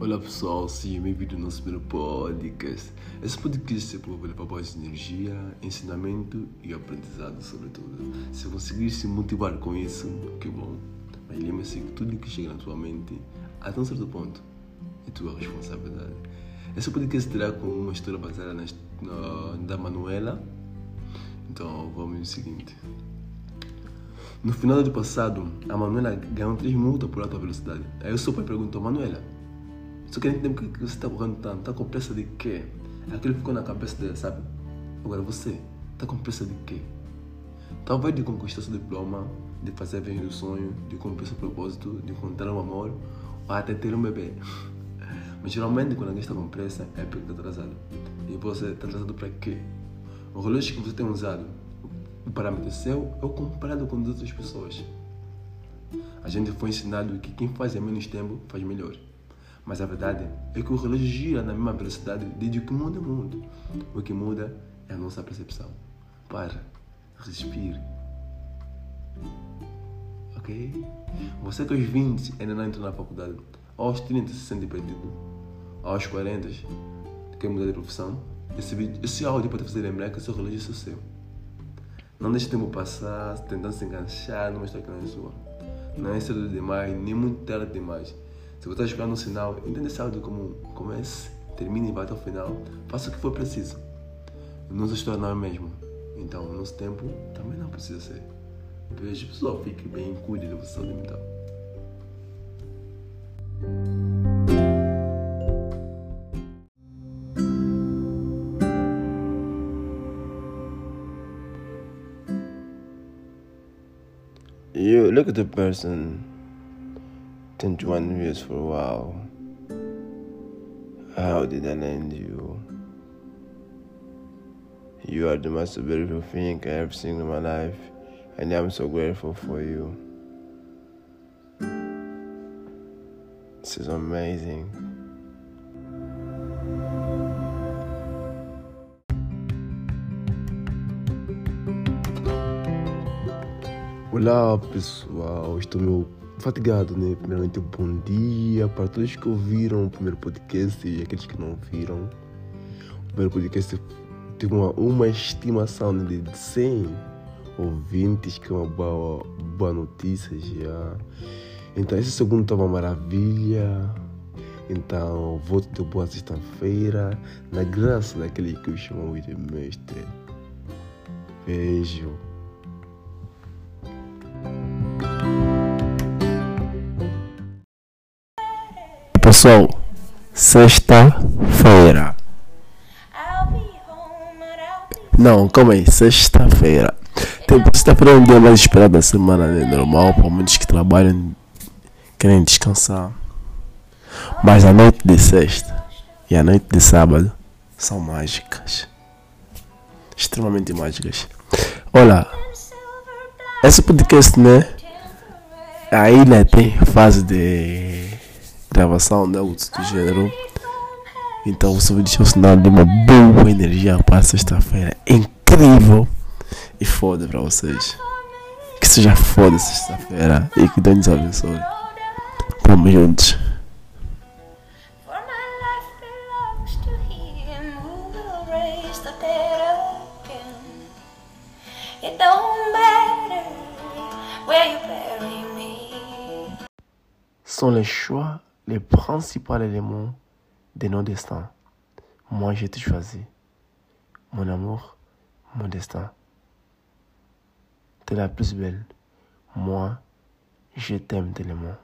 Olá pessoal, sejam bem-vindos ao nosso primeiro podcast. Esse podcast é para levar boas energia, ensinamento e aprendizado, sobretudo. Se conseguir se motivar com isso, que bom. Mas lembre-se que tudo que chega na tua mente, até um certo ponto, é tua responsabilidade. Esse podcast terá como uma história baseada na, na, da Manuela. Então vamos no seguinte. No final do ano passado, a Manuela ganhou 3 multas por alta velocidade. Aí o seu pai perguntou, Manuela, só que nem tempo que você está correndo tanto, está com pressa de quê? Aquilo ficou na cabeça dela, sabe? Agora você, está com pressa de quê? Talvez de conquistar seu diploma, de fazer bem o sonho, de cumprir seu propósito, de encontrar um amor, ou até ter um bebê. Mas geralmente quando alguém está com pressa é porque está atrasado. E você está atrasado para quê? O relógio que você tem usado, o parâmetro seu é o comparado com as outras pessoas. A gente foi ensinado que quem faz em menos tempo faz melhor. Mas a verdade é que o relógio gira na mesma velocidade desde que muda o mundo. O que muda é a nossa percepção. Para, respire. Ok? Você que aos 20 ainda não entrou na faculdade, aos 30 se sente perdido, aos 40 quer mudar de profissão, esse, vídeo, esse áudio pode fazer lembrar que o seu relógio é seu. Não deixe o tempo passar tentando se enganchar numa história que não é sua. Não é cedo demais, nem muito tarde demais. Se você está esperando um sinal, entenda esse áudio como comece, termine e vá até o final. Faça o que for preciso. Nossa história não é mesmo. Então, o nosso tempo também não precisa ser. Beijo, pessoal. Fique bem, cuide da sua saúde mental. You look at the person 21 years for a while. How did I land you? You are the most beautiful thing I ever seen in my life, and I'm so grateful for you. This is amazing. Olá pessoal, estou meio fatigado, né? Primeiramente, bom dia para todos que ouviram o primeiro podcast e aqueles que não ouviram. O primeiro podcast teve uma, uma estimação de 100 ouvintes, que é uma boa, boa notícia já. Então, esse segundo estava uma maravilha. Então, voto de boa sexta-feira, na graça daquele que eu chamo de mestre. Beijo. Pessoal, sexta-feira. Não, calma aí, sexta-feira. Tem sexta-feira é um dia mais esperado da semana, né? Normal, para muitos que trabalham, querem descansar. Mas a noite de sexta e a noite de sábado são mágicas. Extremamente mágicas. Olha, esse podcast, né? A ilha tem fase de gravação, né? O do gênero. Então você vai deixar o sinal de uma boa energia para sexta-feira. Incrível e foda para vocês. Que seja foda sexta-feira e que Deus nos abençoe. Tamo juntos. For my life belongs to him who will raise the dead again. It don't matter where you bury me. sont les choix les principaux éléments de nos destins. Moi, j'ai te choisi. Mon amour, mon destin. T'es la plus belle. Moi, je t'aime tellement.